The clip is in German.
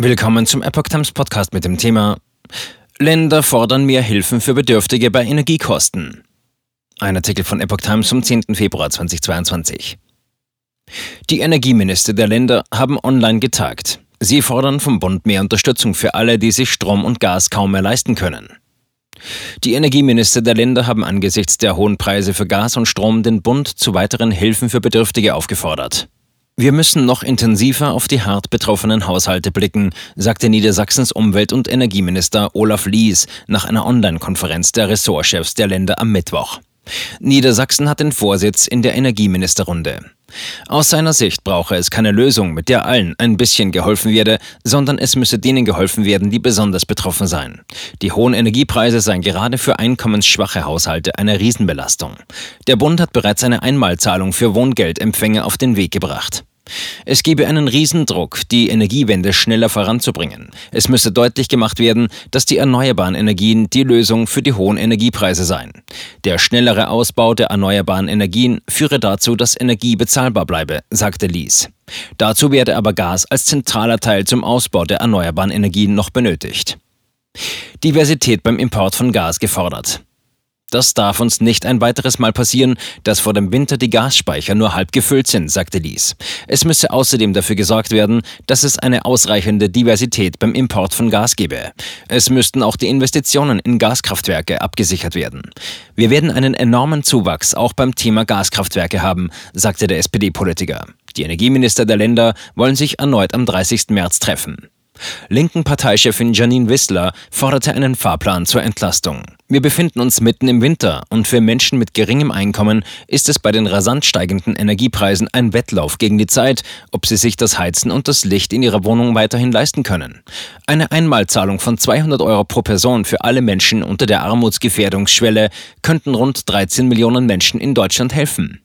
Willkommen zum Epoch Times Podcast mit dem Thema Länder fordern mehr Hilfen für Bedürftige bei Energiekosten. Ein Artikel von Epoch Times vom 10. Februar 2022. Die Energieminister der Länder haben online getagt. Sie fordern vom Bund mehr Unterstützung für alle, die sich Strom und Gas kaum mehr leisten können. Die Energieminister der Länder haben angesichts der hohen Preise für Gas und Strom den Bund zu weiteren Hilfen für Bedürftige aufgefordert. Wir müssen noch intensiver auf die hart betroffenen Haushalte blicken, sagte Niedersachsens Umwelt- und Energieminister Olaf Lies nach einer Online-Konferenz der Ressortchefs der Länder am Mittwoch. Niedersachsen hat den Vorsitz in der Energieministerrunde. Aus seiner Sicht brauche es keine Lösung, mit der allen ein bisschen geholfen werde, sondern es müsse denen geholfen werden, die besonders betroffen seien. Die hohen Energiepreise seien gerade für einkommensschwache Haushalte eine Riesenbelastung. Der Bund hat bereits eine Einmalzahlung für Wohngeldempfänger auf den Weg gebracht. Es gebe einen Riesendruck, die Energiewende schneller voranzubringen. Es müsse deutlich gemacht werden, dass die erneuerbaren Energien die Lösung für die hohen Energiepreise seien. Der schnellere Ausbau der erneuerbaren Energien führe dazu, dass Energie bezahlbar bleibe, sagte Lies. Dazu werde aber Gas als zentraler Teil zum Ausbau der erneuerbaren Energien noch benötigt. Diversität beim Import von Gas gefordert. Das darf uns nicht ein weiteres Mal passieren, dass vor dem Winter die Gasspeicher nur halb gefüllt sind, sagte Lies. Es müsse außerdem dafür gesorgt werden, dass es eine ausreichende Diversität beim Import von Gas gebe. Es müssten auch die Investitionen in Gaskraftwerke abgesichert werden. Wir werden einen enormen Zuwachs auch beim Thema Gaskraftwerke haben, sagte der SPD-Politiker. Die Energieminister der Länder wollen sich erneut am 30. März treffen. Linken Parteichefin Janine Wissler forderte einen Fahrplan zur Entlastung. Wir befinden uns mitten im Winter und für Menschen mit geringem Einkommen ist es bei den rasant steigenden Energiepreisen ein Wettlauf gegen die Zeit, ob sie sich das Heizen und das Licht in ihrer Wohnung weiterhin leisten können. Eine Einmalzahlung von 200 Euro pro Person für alle Menschen unter der Armutsgefährdungsschwelle könnten rund 13 Millionen Menschen in Deutschland helfen.